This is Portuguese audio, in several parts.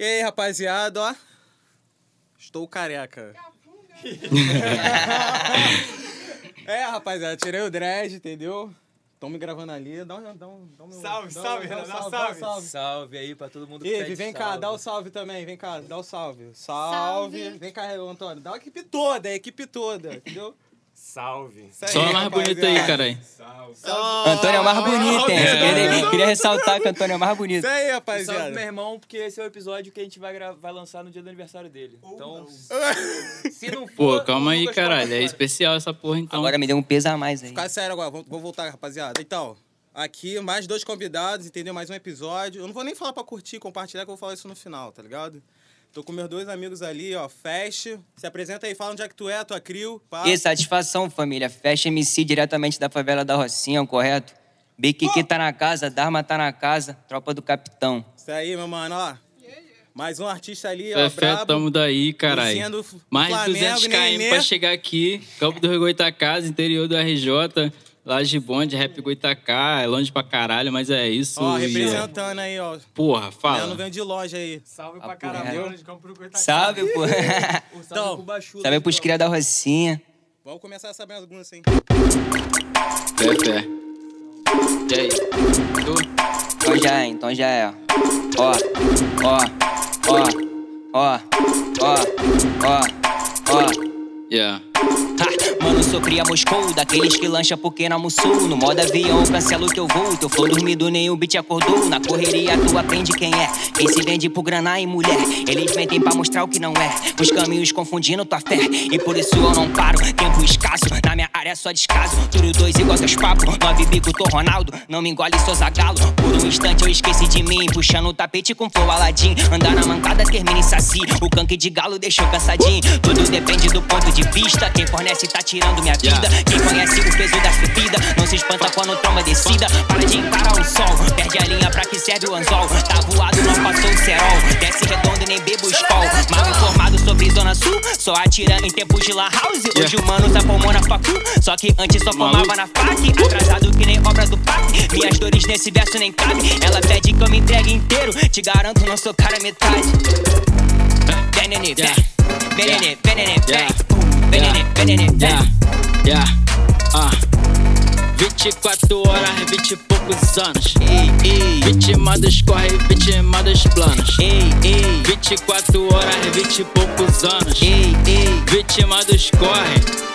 E aí, rapaziada, ó. Estou careca. é, rapaziada, tirei o dread, entendeu? Estão me gravando ali. Dá um. Dá um, dá um Salve, dá um- salve, dá um salve, salve. salve. Salve aí pra todo mundo que Ive, pede vem cá, salve. dá o salve também, vem cá, dá o salve. Salve. Salve. Vem cá, Antônio, dá a equipe toda, a equipe toda, entendeu? Salve. Aí, Só o mais bonito aí, caralho. Salve. Antônio é o mais bonito, hein? Queria, queria ressaltar que o Antônio é o mais bonito. Isso aí, Salve rapaziada. meu irmão, porque esse é o episódio que a gente vai, gra- vai lançar no dia do aniversário dele. Então, se não Pô, for. calma o aí, caralho. É especial essa porra, então. Agora me deu um peso a mais aí. Ficar sério agora, vou, vou voltar, rapaziada. Então, aqui mais dois convidados, entendeu? Mais um episódio. Eu não vou nem falar pra curtir, compartilhar, que eu vou falar isso no final, tá ligado? Tô com meus dois amigos ali, ó. Fast. Se apresenta aí, fala onde é que tu é, tua crio. Pá. E satisfação, família. Fecha MC diretamente da favela da Rocinha, correto? Biquiqui tá na casa, Dharma tá na casa, tropa do capitão. Isso aí, meu mano, ó. Mais um artista ali, ó. Fé, fé, brabo. tamo daí, caralho. Mais de Flamengo, 200 km Nenê. pra chegar aqui. Campo do Rio Goitacás, interior do RJ. Laje Bonde, Rap Goitacá. É longe pra caralho, mas é isso. Ó, e- representando aí, ó. Porra, Eu não fala. venho de loja aí. Salve pra Papo caralho. de Campo do Goitacás. Salve, pô. Salve Então, pro Bachulo. Salve pros cria da Rocinha. Vamos começar essa bagunça, hein? Fé, fé. E aí? Tu? Então já é, então já é. Ó, ó, ó, ó, ó, ó, ó. Yeah. Ha, mano, sou cria Moscou, daqueles que lancha porque não almoçou. No modo avião, cancelo teu voo. Teu flow dormido, nenhum beat acordou. Na correria, tu aprende quem é. Quem se vende por grana e mulher. Eles mentem pra mostrar o que não é. Os caminhos confundindo tua fé. E por isso eu não paro. Tempo escasso, na minha área só descaso. Turo dois igual teus papos. Nove bico, tô Ronaldo. Não me engole, sou Zagalo. Por um instante eu esqueci de mim. Puxando o tapete com flow Aladim. Andar na mancada, termina em saci. O canque de galo deixou cansadinho. Tudo depende do ponto de vista. Quem fornece tá tirando minha vida. Quem conhece o peso das bebidas. Não se espanta quando tromba descida. Para de encarar o sol. Perde a linha pra que serve o anzol. Tá voado, não passou o cerol. Desce redondo e nem bebo escol. Mal informado sobre Zona Sul. Só atira em tempos de La House. Hoje o mano tá formou na facu. Só que antes só formava Maluco. na fac. Atrasado que nem obra do PAC. Minhas dores nesse verso nem cabe. Ela pede que eu me entregue inteiro. Te garanto, não sou cara metade. Venene. Yeah. Venene, venene. Yeah, yeah, ah. 24 horas, 20 e poucos anos. Vítima dos corre, vítima dos planos. ei, ei, 24 horas, 20 e poucos anos. Vítima dos corre.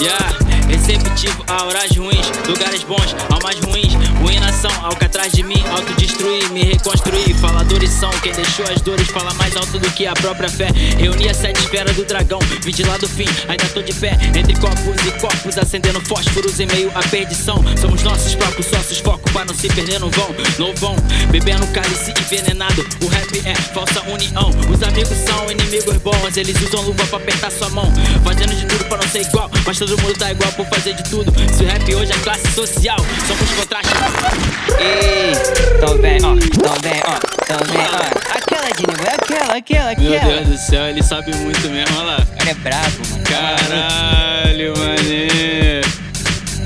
Yeah, receptivo a horas ruins, lugares bons, almas ruins, ruinação, algo atrás de mim, autodestruir, me reconstruir. Faladores são quem deixou as dores falar mais alto do que a própria fé. Reuni a sete esferas do dragão, vi de lá do fim, ainda tô de pé. Entre copos e corpos, acendendo fósforos em meio à perdição. Somos nossos próprios sócios, foco pra não se perder no vão. No vão, bebendo cálice envenenado. O rap é falsa união. Os amigos são inimigos bons, eles usam luva pra apertar sua mão. Fazendo de tudo pra não ser igual, mas todo mundo tá igual por fazer de tudo. Se o rap hoje é classe social, somos contrastes. Ei, então vem, ó, então vem, ó, então vem, ó. Aquela de novo, é aquela, aquela, Meu aquela. Deus do céu, ele sabe muito mesmo, olha lá. O cara é brabo, mano. Caralho, mané.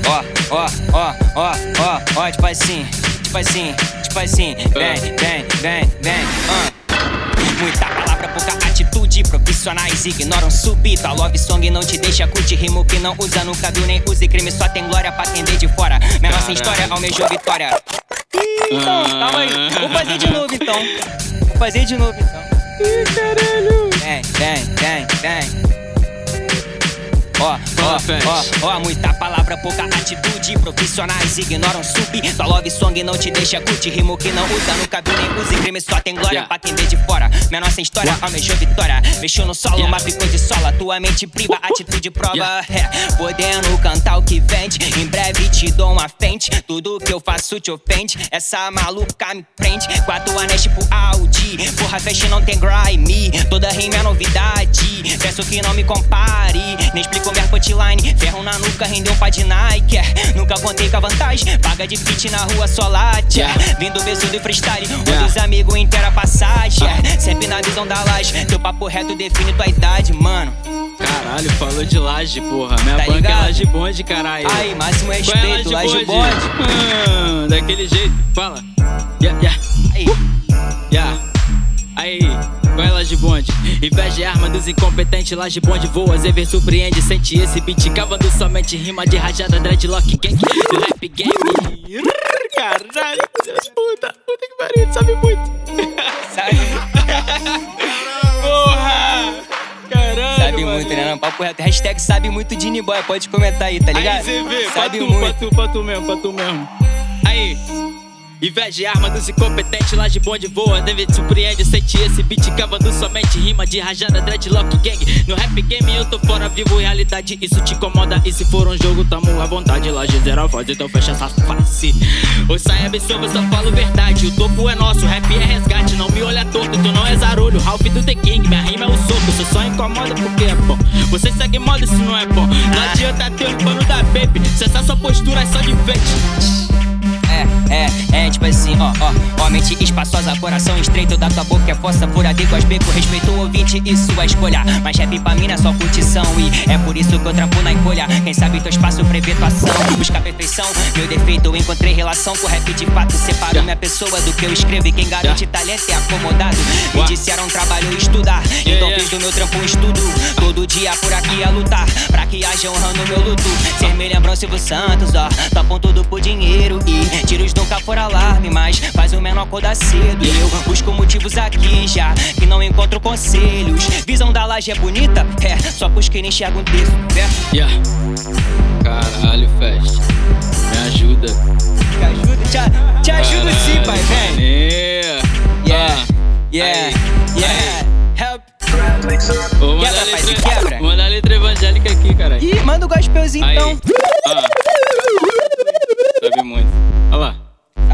Ó, ó, ó, ó, ó, ó, tipo assim, tipo assim, tipo assim. Vem, vem, vem, vem, ah. Muita palavra, pouca atitude. Profissionais ignoram. A love song não te deixa curtir. Rimo que não usa, nunca viu nem use. Crime só tem glória pra vê de fora. Minha nossa história almejou vitória. Ih, então, calma aí. Vou fazer de novo então. Vou fazer de novo então. Vem, vem, vem, vem. Ó, ó, ó, ó, muita palavra, pouca atitude. Profissionais ignoram sub. Tua love song não te deixa curtir. Rimo que não usa, nunca viu nem use. Crime só tem glória Yeah. pra quem vê de fora. Minha nossa história almejou vitória. Mexeu no solo, Yeah. mas ficou de sola. Tua mente priva, atitude prova. Yeah. É, podendo cantar o que vende. Em breve te dou uma frente. Tudo que eu faço te ofende. Essa maluca me prende. Quatro anéis tipo Audi. Porra, fecha não tem grime. Toda rima é novidade. Peço que não me compare. Nem explico minha punchline. Ferro na nuca, rendeu par de Nike. é. Nunca contei com a vantagem. Paga de fit na rua, só late. é. Yeah. Vindo berço do freestyle. Yeah. Dos amigos inteira passagem. é. Sempre na visão da laje. Teu papo reto define tua idade, mano. Caralho, falou de laje, porra. Minha Tá banca ligado? é laje bonde, caralho. Aí, máximo Qual é respeito, laje bonde. Hum, daquele jeito, fala. Yeah, yeah, Aí. yeah. Aí, bonde. Inveja de arma dos incompetentes, laje bonde voa. Zever surpreende, sente esse beat. Cavando somente rima de rajada, dreadlock gang do rap game. Caralho, Deus puta, puta que pariu, sabe muito. Sabe, Porra! Caralho, sabe mano. muito, né? Não, papo reto. Hashtag sabe muito de Niboy. Pode comentar aí, tá ligado? Aí você vê, pra sabe tu, muito. pra tu, pra tu mesmo, pra tu mesmo. Aí. Inveja de arma dos incompetentes, laje bonde voa. Deve surpreende, sente esse beat cavando somente rima de rajada, dreadlock gang. No rap game eu tô fora, vivo realidade, isso te incomoda. E se for um jogo, tamo à vontade. Laje zero a voz, então fecha essa face. Ou sai absurdo, só falo verdade. O topo é nosso, rap é resgate. Não me olha torto, tu não é zarolho. Ralph do The King, minha rima é o soco. Você só incomoda porque é bom. Você segue moda se não é bom. Não adianta ter o pano da baby. Cessar sua postura é só de enfeite. É, é, é, tipo assim, ó, ó, ó, mente espaçosa, coração estreito da tua boca é força furada igual beco, respeito o ouvinte e sua escolha. Mas rap pra mim não é só curtição e é por isso que eu trampo na encolha. Quem sabe teu espaço prevê tua ação, busca perfeição. Meu defeito eu encontrei relação com o rap de fato, separo minha pessoa do que eu escrevo e quem garante talento é acomodado. Me disseram trabalho estudar, então fiz do meu trampo um estudo. Todo dia por aqui a lutar, pra que haja honrando meu luto. Ser me lembram Silvio Santos, ó, topam tudo por dinheiro e tiros nunca foram alarme, mas faz o menor acordar cedo. Eu busco motivos aqui já, que não encontro conselhos. Visão da laje é bonita? É, só pros que nem enxergam um texto, certo? Yeah. Caralho, Fest. Me ajuda. Te ajuda, te, te ajuda sim, pai, vem. Yeah. Yeah, Ah, yeah, aí. yeah. Help. Vou mandar Quebra, a pai, letra, quebra. vou mandar a letra evangélica aqui, caralho. Ih, manda o gospelzinho Aí. então. Ah. Sabe muito.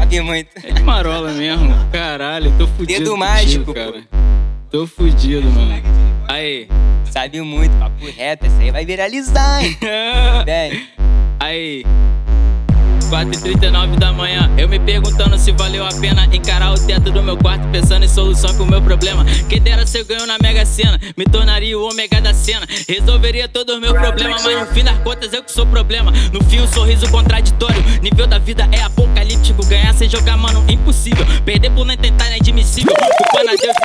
Sabe muito. É de marola mesmo. Caralho, tô fudido. Dedo mágico, cara. Tô fudido, mano. Aí. Sabe muito, papo reto, essa aí vai viralizar, hein? Vem. Aí. 4h39 da manhã, eu me perguntando se valeu a pena encarar o teto do meu quarto, pensando em solução pro meu problema. Quem dera se eu ganho na Mega Sena, me tornaria o ômega da cena. Resolveria todos os meus problemas, mas no fim das contas eu que sou problema. No fim, um sorriso contraditório. Nível da vida é apocalíptico. Ganhar sem jogar, mano, impossível. Perder por não tentar é inadmissível. Culpa na Deus.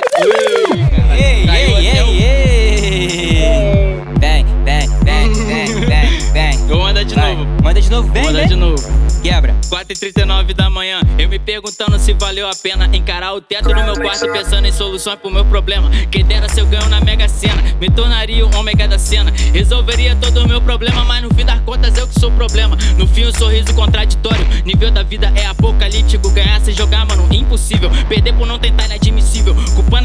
Ei, ei, o- ei, ei. Vem, vem, vem, vem, vem, vem. Eu vou mandar de novo. Manda de novo, vem, vem. de novo. Quebra. 4h39 da manhã, eu me perguntando se valeu a pena encarar o teto no meu quarto, pensando em soluções pro meu problema. Quem dera se eu ganho na Mega Sena, me tornaria o ômega da cena. Resolveria todo o meu problema, mas no fim das contas eu que sou o problema. No fim, um sorriso contraditório. Nível da vida é apocalíptico. Ganhar sem jogar, mano, impossível. Perder por não tentar é inadmissível. Culpando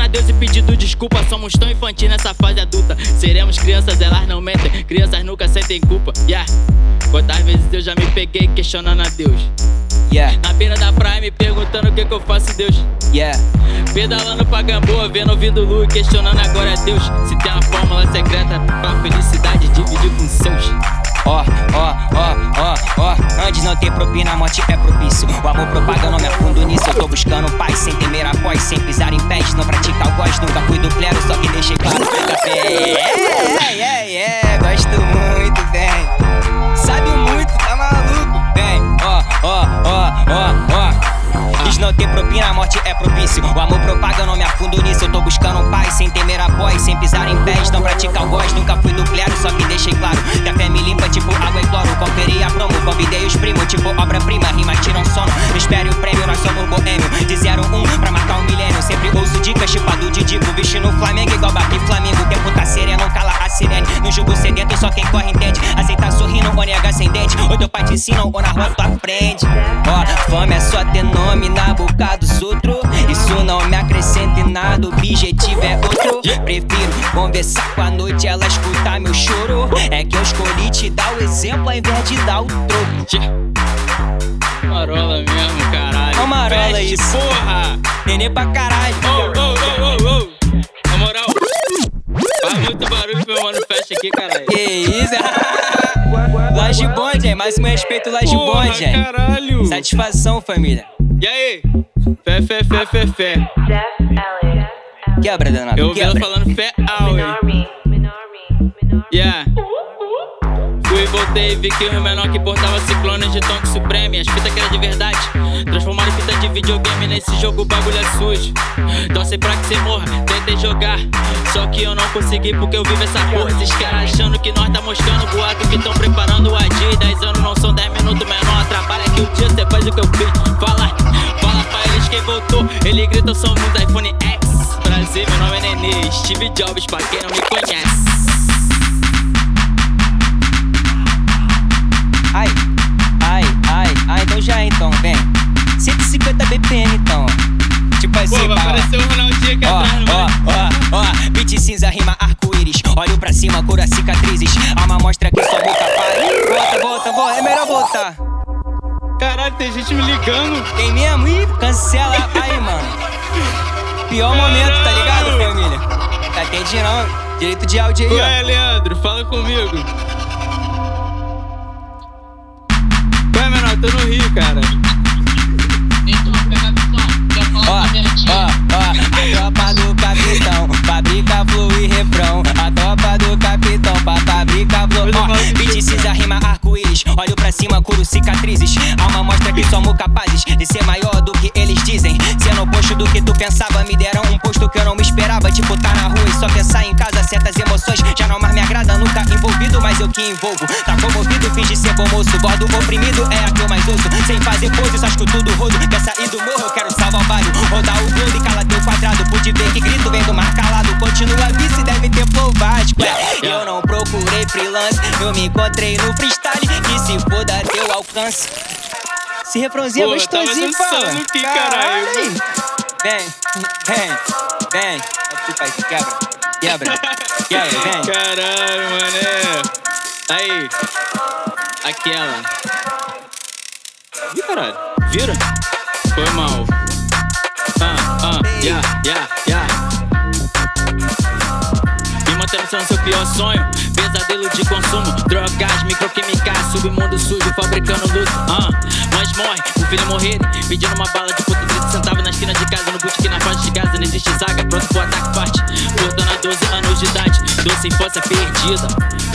desculpa. Somos tão infantis nessa fase adulta. Seremos crianças, elas não mentem. Crianças nunca sentem culpa. Yeah. Quantas vezes eu já me peguei questionando a Deus? Yeah, Na beira da praia me perguntando o que que eu faço, Deus. yeah. Pedalando pra Gamboa, vendo ouvindo Lu e questionando agora a Deus. Se tem uma fórmula secreta pra felicidade, dividir com seus. Ó, ó, ó, ó, ó. Antes não ter propina, a morte é propício. O amor propaga, não me afundo nisso. Eu tô buscando paz sem temer após, sem pisar em pés. Não praticar o gosto, nunca fui do clero, só que deixei claro. Café, é, é, é, gosto muito, bem. Sabe muito, tá maluco? Vem, ó, ó, ó, ó. Não ter propina, a morte é propício. O amor propaga, eu não me afundo nisso. Eu tô buscando paz, sem temer após, sem pisar em pés. Não praticar o gosto, nunca fui clero, só que deixei claro. Café me limpa, tipo água e cloro. Conferi a promo, convidei os primos, tipo obra-prima. Rima tiram sono, espere o prêmio, nós somos boêmio. De 01 pra marcar um milênio. Sempre ouço dicas, chipado de dico. Vestindo Flamengo igual Babi Flamengo. O tempo tá sereno, cala a sirene. No jogo sedento, só quem corre entende. Aceita sorrindo ou nega sem dente. Ou teu pai te ensina ou na rua tu aprende. Ó, fome é só ter nome na boca dos outros. Isso não me acrescenta em nada, o objetivo é outro. Prefiro conversar com a noite, ela escutar meu choro. É que eu escolhi te dar o exemplo ao invés de dar o troco. Marola mesmo, caralho. Ó marola Veste, isso. porra! Nenê pra caralho. Ô, ô, ô, ô, ô! Na moral, faz muito barulho pro meu mano Fest aqui, caralho. Que isso? Laje bonde, hein? Máximo respeito, Laje hein? caralho! Satisfação, família. E aí? Fé, fé, fé, fé, fé. Quebra, danado. Eu ouvi ela falando fé ao, hein? Minorme. Minorme. Minorme. Yeah. Fui voltei, vi que o menor que portava ciclones de tonque supremo. E as fitas que era de verdade. Transformaram em fita de videogame nesse jogo, o bagulho é sujo. Torce pra que cê morra, tentei jogar. Só que eu não consegui porque eu vivo essa porra. Esses caras achando que nós tá moscando boato que tão preparando o AD. 10 anos não são 10 minutos menor. Trabalha que o dia cê faz o que eu fiz. Fala, fala pra eles quem voltou. Ele grita, somos iPhone X. Brasil, meu nome é Nenê. Steve Jobs, pra quem não me conhece. Beat cinza rima arco-íris. Olho pra cima, cura cicatrizes. Alma mostra que sua boca para. Volta, volta, volta, é melhor voltar. Caralho, tem gente me ligando. Tem mesmo? Ih, cancela aí, mano. Pior momento, tá ligado, família? Tá atende não. Direito de áudio aí, ó. Ué, Leandro, fala comigo. Ué, menor, tô no Rio, cara. Cicatrizes. Alma mostra que somos capazes de ser maior do que eles dizem. Sendo oposto do que tu pensava, me deram um posto que eu não me esperava. Tipo, tá na rua e só pensar em casa, certas emoções já não mais me agrada. Nunca envolvido, mas eu que envolvo. Tá comovido, finge ser bom moço. Bordo oprimido é a que eu mais ouço. Sem fazer pose, só escuto tudo rodo. Quer sair do morro, eu quero salvar o bairro. Rodar o globo e cala teu quadrado. Pude ver que grito vem do mar calado. Continua vice, deve ter flow. Eu não procurei freelance, eu me encontrei no freestyle. Que se foda teu alcance. Esse refrãozinho é Pô, tava gostosinho, fala. aqui, caralho. Vem, vem, vem. É tu, pai, quebra, quebra, quebra, vem. Caralho, mané. Aí. Aquela. Ih, caralho. Vira? Foi mal. Ah, ah, ya, ya, sendo seu pior sonho. Pesadelo de consumo, drogas, microquímicas, submundo sujo, fabricando luto. Ah, mas morre, o filho morrer, pedindo uma bala de puta 30 centavos na esquina de casa, no botequim na faixa de Gaza, não existe zaga, pronto pro ataque parte. Portando a 12 anos de idade, doce infância perdida.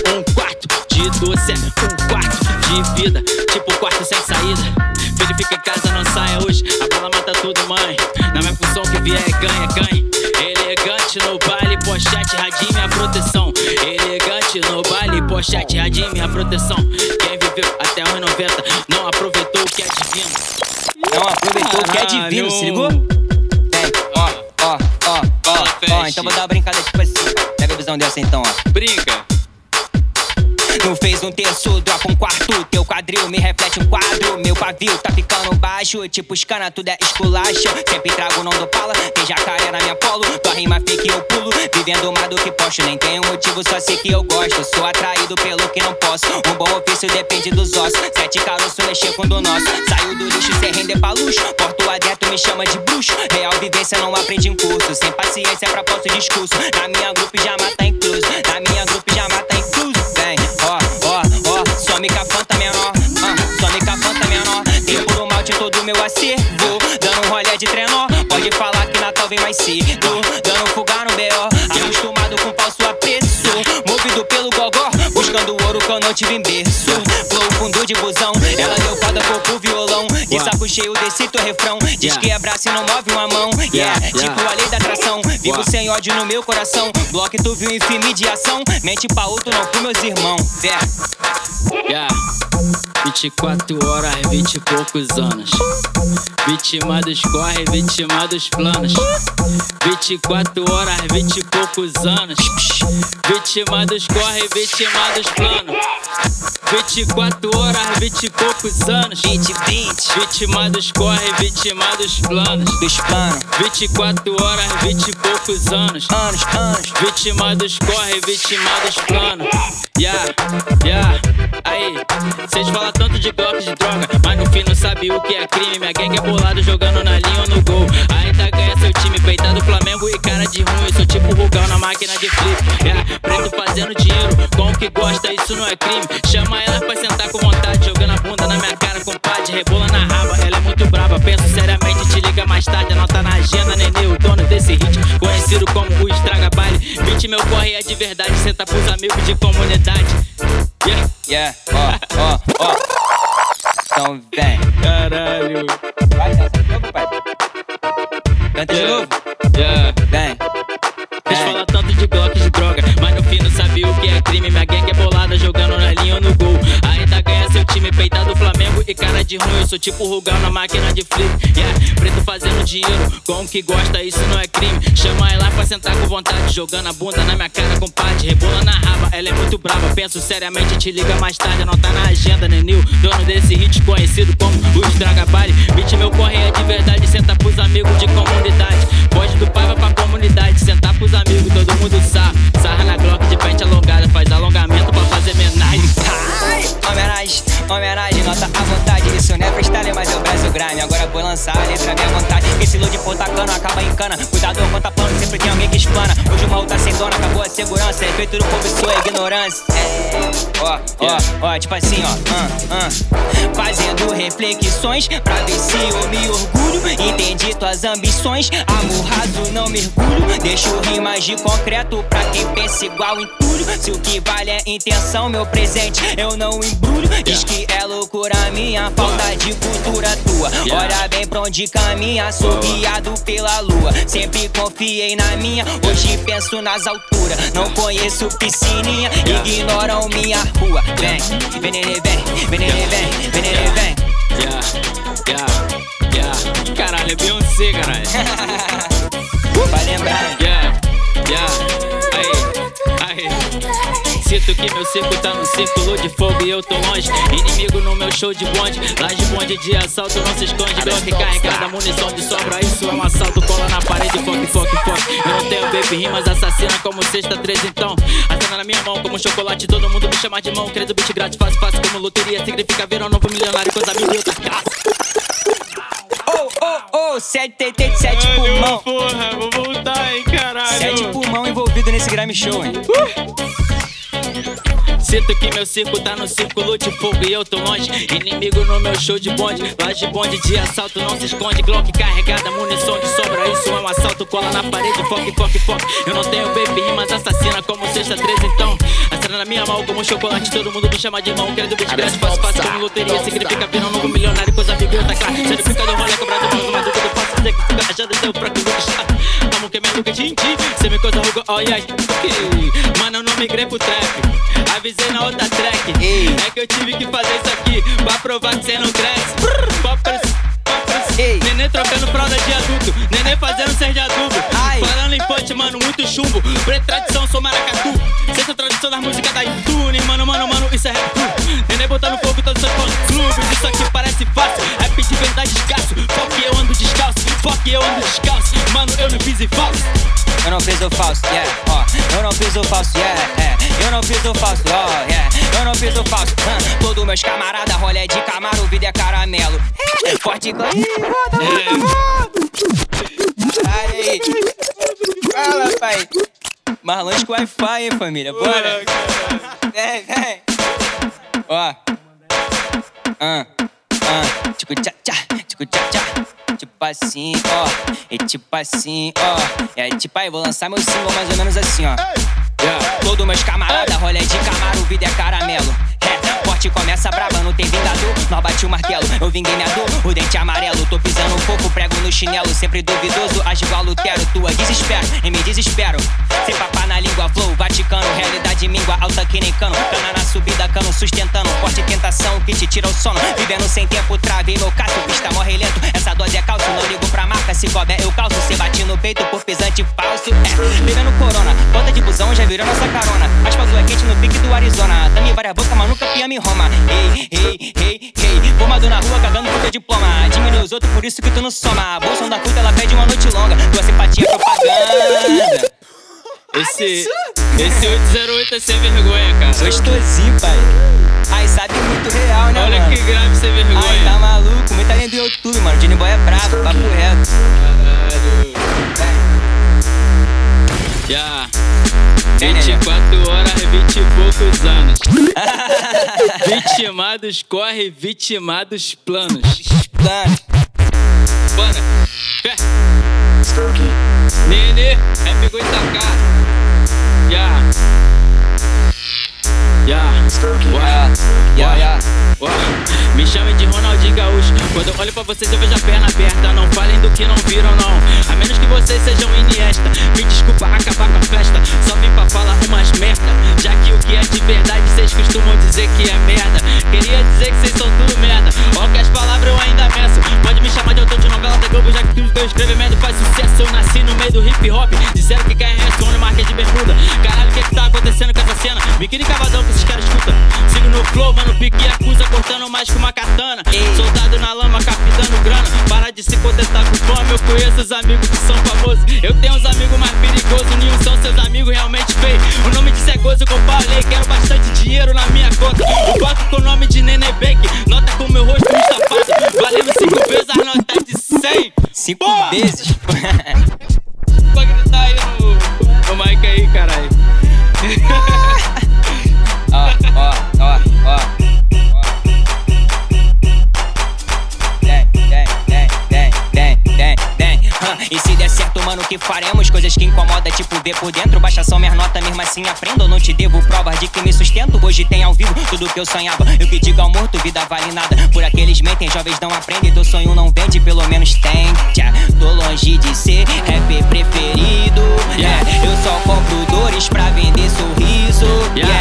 Um quarto de doce é um quarto de vida, tipo um quarto sem saída. Filho fica em casa, não saia hoje, a bala mata tudo, mãe. Na minha função que vier ganha, ganha. Elegante no baile, pochete, radinho, pochete, radinho, minha proteção. Quem viveu até os 90 não aproveitou o que é divino. Não aproveitou o que é divino, se ligou? Vem, ó, ó, ó, ó, ó. Então vou dar uma brincada tipo assim. Pega a visão dessa então, ó. Brinca. Não fez um terço, dropa um quarto. Teu quadril me reflete um quadro. Meu pavio tá ficando baixo. Tipo escana, tudo é esculacho. Sempre trago, não dou pala. Tem jacaré na minha polo. Tua rima fake, eu pulo. Vivendo mais do que posto. Nem tenho motivo, só sei que eu gosto. Sou atraído pelo que não posso. Um bom ofício depende dos ossos. Sete caroço, mexer com do nosso. Saiu do lixo sem render pra luxo. Porto adentro me chama de bruxo. Real vivência não aprende em curso. Sem paciência pra falso discurso. Na minha grupo já mata incluso. Na minha grupo já mata incluso. Vem, ó, ó, ó. Some com a fanta menor. Ah, some com a fanta menor. Tem malte em todo meu acervo. Dando um rolê de trenó. Pode falar que Natal vem mais cedo. Dando fuga no B.O. Acostumado com falso apreço. Movido pelo gogó. Buscando ouro que eu não tive em berço. Flow fundo de busão. Ela deu foda pro. De saco cheio desse teu refrão. Diz que abraça e não move uma mão. Yeah, tipo a lei da atração. Vivo sem ódio no meu coração. Bloco tu viu em filme de ação. Mente pra outro, não com meus irmãos. Fé. Yeah. 24 horas, 20 e poucos anos. Vítima dos corre, vítima dos planos. 24 horas, 20 e poucos anos. Vítima dos corre, vítima dos planos. 24 horas, 20 e poucos anos. 20, 20 Vítima dos corre, vítima dos planos. dos planos. 24 horas, 20 e poucos anos. Anos, anos. Vítima dos corre, vítima dos planos. Yeah, yeah. Aí, cês falam tanto de Glock de droga, mas no fim não sabe o que é crime. Minha gangue é bolado jogando na linha ou no gol. Ainda ganha seu time, peitado Flamengo e cara de ruim. Sou tipo Rugão na máquina de flip. Yeah, preto fazendo dinheiro, com o que gosta, isso não é crime. Chama ela Rebola na raba, ela é muito brava. Penso seriamente, te liga mais tarde. Anota na agenda, nenê, o dono desse hit. Conhecido como o Estraga Baile. Beat meu corre é de verdade, senta pros amigos de comunidade. Yeah, Yeah, ó, ó, ó. Então vem. Caralho. Vai, dança de novo, pai. Canta de Yeah. novo. Yeah. Vem. Eles falam tanto de Glock de droga, mas no fim não sabia o que é crime. Minha peitado do Flamengo e cara de ruim. Eu sou tipo Rugal na máquina de flip. Yeah, preto fazendo dinheiro com o que gosta, isso não é crime. Chama ela pra sentar com vontade, jogando a bunda na minha cara com pate. Rebola na raba, ela é muito brava. Penso seriamente, te liga mais tarde, não tá na agenda, Nenil. Dono desse hit conhecido como os Dragabali. Beat meu é de verdade, senta pros amigos de comunidade. Pode do pai vai pra comunidade, sentar pros amigos, todo mundo sarra. Sarra na Glock de pente alongada, faz alongamento pra fazer homenagem. Homenagem, homenagem, nota à vontade. Isso não é freestyle, mas é o Brasil Grime. Agora vou lançar a letra minha vontade. Esse load ponta cano acaba em cana. Cuidado, conta plano, sempre tem alguém que espana. Hoje o mal tá sem dona, a segurança. Efeito do povo, sua ignorância. É, ó, ó, ó, tipo assim, ó. ah, ah. Fazendo reflexões pra ver se eu me orgulho. Entendi tuas ambições, amor raso, não mergulho. Deixo rimas de concreto pra quem pensa igual entulho. Se o que vale é intenção, meu presente eu não embrulho. Diz que é loucura minha, falta de cultura tua. Olha bem pra onde caminha, sou guiado pela lua. Sempre confiei na minha, hoje penso nas alturas. Não conheço piscininha, ignoram minha rua. Vem, vem, vem, vem, vem, vem, nenê, vem. Yeah, yeah, yeah. Caralho, é Beyoncé, caralho. Vai lembrar. Yeah, yeah. Sinto que meu circo tá no círculo de fogo e eu tô longe. Inimigo no meu show de bonde. Lá de bonde de assalto não se esconde. Glock carregada, munição de sobra. Isso é um assalto, cola na parede, foque, foque, foque. Eu não tenho baby rimas, assassina como sexta três então. A cena na minha mão como chocolate, todo mundo me chama de mão. Credo, beat grátis, fácil, fácil como loteria. Significa ver um novo milionário, coisa mil e outra casa. Sete, sete, sete, sete pulmão. Porra, vou voltar, hein, caralho. Sete pulmão envolvido nesse Grammy Show, hein? Sinto que meu circo tá no círculo de fogo e eu tô longe. Inimigo no meu show de bonde. Lá de bonde de assalto não se esconde. Glock carregada, munição de sobra. Isso é um assalto, cola na parede, foque, foque, foque. Eu não tenho baby rimas assassina como sexta três, então. A cena na minha mão como chocolate, todo mundo me chama de mão. Querendo beat grátis, fácil, fácil como loteria. Significa virar um novo milionário, coisa amiga, tá claro. Sendo fica do rolê, cobrado por uma dúvida. Posso dizer que fica rajado, teu fraco, vou deixar. Amo que minha luga, gente. Cê me coisa ruga, yes. Ok. Mano, eu não migrei pro trap. Avisei na outra track. É que eu tive que fazer isso aqui pra provar que cê não cresce. Poppers, poppers. Neném trocando fralda de adulto. Neném fazendo ser de adubo. Falando em ponte, mano, muito chumbo. Preto tradição, sou maracatu. Sexta tradição das músicas da iTunes. Mano, mano, mano, isso é rap. Neném botando fogo todos os fãs clubes. Isso aqui parece fácil. Rap de verdade escasso. Foque eu ando descalço. Foque eu ando descalço. Mano, eu não fiz falso. Eu não fiz o falso, yeah, ó. Eu não fiz o falso, yeah, é. Eu não fiz o falso, ó, yeah. Eu não fiz o falso, hum. Todos meus camaradas, rolé de camaro, vida é caramelo. É, Forte e Ih, Aí. Fala, pai. Marlões com Wi-Fi, hein, família? Bora. Vem, vem. Ó. Ah, ah. Tico tchá tchá, tico tchá tchá. Tipo assim, ó. E tipo assim, ó. É tipo aí, vou lançar meu single mais ou menos assim, ó. Yeah. Todos meus camaradas, rolé de camaro, vida é caramelo. É, forte começa brava, não tem vingador. Nós bate o martelo, eu vinguei minha dor. O dente amarelo, tô pisando um pouco, prego no chinelo. Sempre duvidoso, age igual Lutero. Tua desespero, e me desespero. Sem papá na língua, flow, Vaticano. Realidade míngua, alta que nem cano. Cana na subida, cano sustentando. Forte tentação que te tira o sono. Vivendo sem tempo, travei meu caço. Pista morre lento, essa dose é calço. Se couber eu calço. Se bate no peito por pisante falso. É, vivendo corona, bota de busão, já virou nossa carona. Asfalto é quente no pique do Arizona. Tamo em várias bocas, mas nunca piamos em Roma. Ei, ei, ei, ei. Formado na rua, cagando pro teu diploma. Diminui os outros, por isso que tu não soma. A da puta, ela pede uma noite longa. Tua simpatia é propaganda. Esse, esse 808 é sem vergonha, cara. Gostosinho, pai. Ai, sabe muito real, né, Olha mano? que grave sem Ai, tá vergonha. maluco. Muito além do YouTube, mano. Johnny Boy é brabo, papo reto. Caralho. Já. 24 horas, 20 e poucos anos. Vitimados corre, vitimados planos. Plano. Bora. Fé. Me chamem de Ronaldinho Gaúcho. Quando eu olho pra vocês, eu vejo a perna aberta. Não falem do que não viram, não. A menos que vocês sejam Iniesta. Me desculpa acabar com a festa. Só vim pra falar umas merda. Já que o que é de verdade, vocês costumam dizer que é merda. Queria dizer que vocês são tudo merda. Ó, que as palavras eu ainda meço. Pode me chamar de autor de novela da Globo, já que tudo que eu escrevo merda faz sucesso. Eu nasci no meio do hip hop. Disseram que quer reaciona marca de bermuda. Caralho, o que que tá acontecendo com essa cena? Biquíni cavadão que esses caras escutam. Sigo no flow, mano, pique acusa, cortando mais que katana. Soldado na lama, capitando grana. Para de se contentar com fome, eu conheço os amigos que são famosos. Eu tenho uns amigos mais perigosos, nenhum são seus amigos realmente feios. O nome disso é gozo que eu falei, quero bastante dinheiro na minha conta. O banco com o nome de Nene Bank, nota com meu rosto estampado. Valendo cinco vezes as notas de 100. Cinco Porra! vezes. Que faremos? Coisas que incomoda, tipo ver por dentro. Baixa só minhas notas, mesmo assim aprendo. Eu não te devo provas de que me sustento. Hoje tem ao vivo tudo que eu sonhava. E o que digo ao morto, vida vale nada. Por aqueles mentem, jovens não aprendem. Teu sonho não vende, pelo menos tem. Tchá, tô longe de ser rapper preferido. Yeah, eu só compro dores pra vender sorriso. Yeah,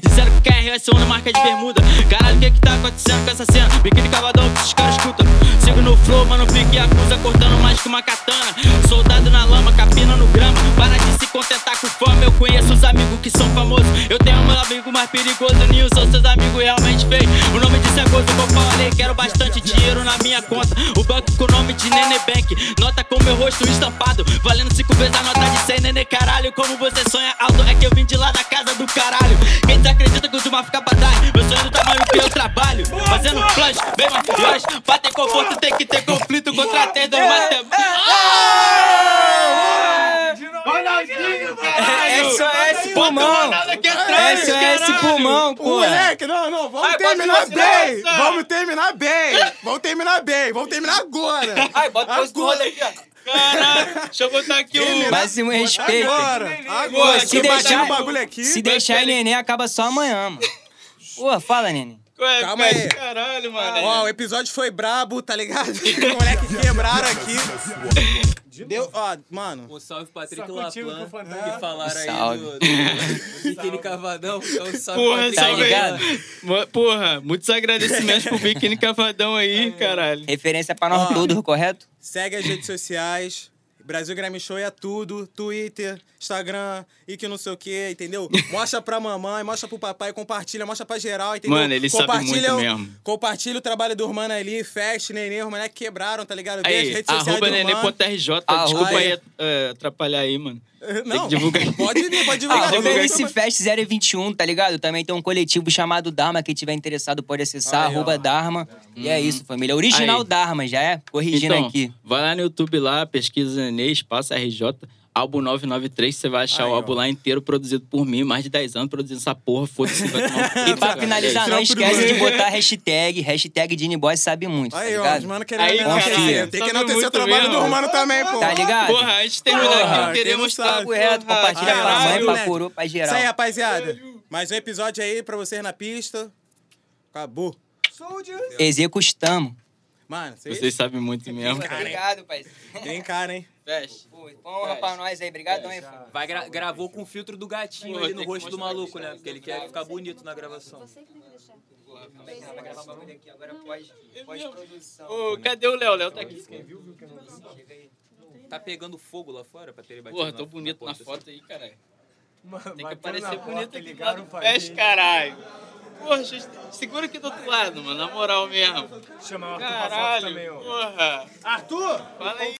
Disseram que quer reaciona marca de bermuda. Caralho, o que que tá acontecendo com essa cena? Biquíni cavadão que esses caras escutam. Sigo no flow, mano, pique e acusa, cortando mais que uma katana. Soldado na lama, capina no grama. Para de se contentar com fama, eu conheço os amigos que são famosos. Eu tenho meu amigo mais perigoso, nenhum são seus amigos realmente feios. O nome disso é gozo, como eu falei, quero bastante dinheiro na minha conta. O banco com o nome de Nene Bank, nota com meu rosto estampado. Valendo cinco vezes a nota de 100, Nene caralho. Como você sonha alto, é que eu vim de lá da casa Meu sonho é do tamanho que eu trabalho. Fazendo planos bem maiores. Pra ter conforto tem que ter conflito contra a tenda SOS pulmão. SOS pulmão, pô. Moleque, não, não, vamos Ai, terminar bem! Vamos terminar bem! Vamos terminar bem! Vamos terminar agora! Ai, bota o do roda aqui, ó. Caralho, deixa eu botar aqui o. Máximo respeito. Agora! Agora! se deixar- o bagulho aqui. Se deixar neném, acaba só amanhã, mano. Pô, fala, neném. Ué, Calma aí. Caralho, mano. Ó, o episódio foi brabo, tá ligado? Os moleque quebraram aqui. Deu, ó, mano. Um salve Patrick Laplan, que que falaram aí Salve. do, do, do Biquíni Cavadão. Então, salve Porra, Patrick Tá salve aí. ligado? Porra, muitos agradecimentos pro Biquíni Cavadão aí, caralho. Referência pra nós Ó. todos, correto? Segue as redes sociais. Brasil Grammy Show é tudo. Twitter, Instagram e que não sei o que, entendeu? Mostra pra mamãe, mostra pro papai, compartilha, mostra pra geral, entendeu? Mano, sabem Compartilha muito o- mesmo. Compartilha o trabalho do Urmano ali, Fast, Nenê, os moleques quebraram, tá ligado? Vê as redes sociais arroba do nenê.rj. Desculpa aí aí. é, atrapalhar aí, mano. Não, divulgar. pode vir, pode divulgar. Arroba divulga aí MC também. Fest 021, tá ligado? Também tem um coletivo chamado Dharma. Quem tiver interessado pode acessar, Aí, ó. arroba Dharma. E é isso, família. Original Aí. Dharma, já é? Corrigindo Então, aqui. vai lá no YouTube lá, pesquisa Nenê, espaço RJ, álbum 993, você vai achar Aí, o álbum ó. lá inteiro produzido por mim, mais de 10 anos produzindo essa porra, foda-se, vai tomar um E pra finalizar, não esquece de botar hashtag, hashtag Dini Boy sabe muito, Aí, tá ó, os mano querendo Aí, confia. Tem que enaltecer o trabalho mesmo. do Urmano também, pô. Tá ligado? Porra, antes de terminar Porra, aqui, eu quem queria não mostrar. sabe? Papo reto, compartilha pra mãe, pra coroa, pra geral. Isso aí, rapaziada. Mais um episódio aí pra vocês na pista. Acabou. Executamos. Mano, vocês Vocês sabem muito mesmo. Obrigado, pai. tem cara, hein? Fecha. Pô, honra pra nós aí. Obrigadão, hein, pô. Vai gra- gravou com o filtro do gatinho Porra, ali no que rosto do maluco, né? Porque ele quer ficar bonito na gravação. Você que tem que deixar. Vai gravar um bagulho aqui agora pós, pós-produção. Ô, cadê o Léo? O Léo tá aqui. Tá pegando fogo lá fora pra terem batido Porra, tô bonito na porta, foto aí, caralho. Mano, Tem que aparecer bonito aqui do Fecha, caralho. Porra, gente, segura aqui do outro lado, mano, na moral mesmo. Chama o Arthur pra foto também, ó. porra. Arthur! Fala aí.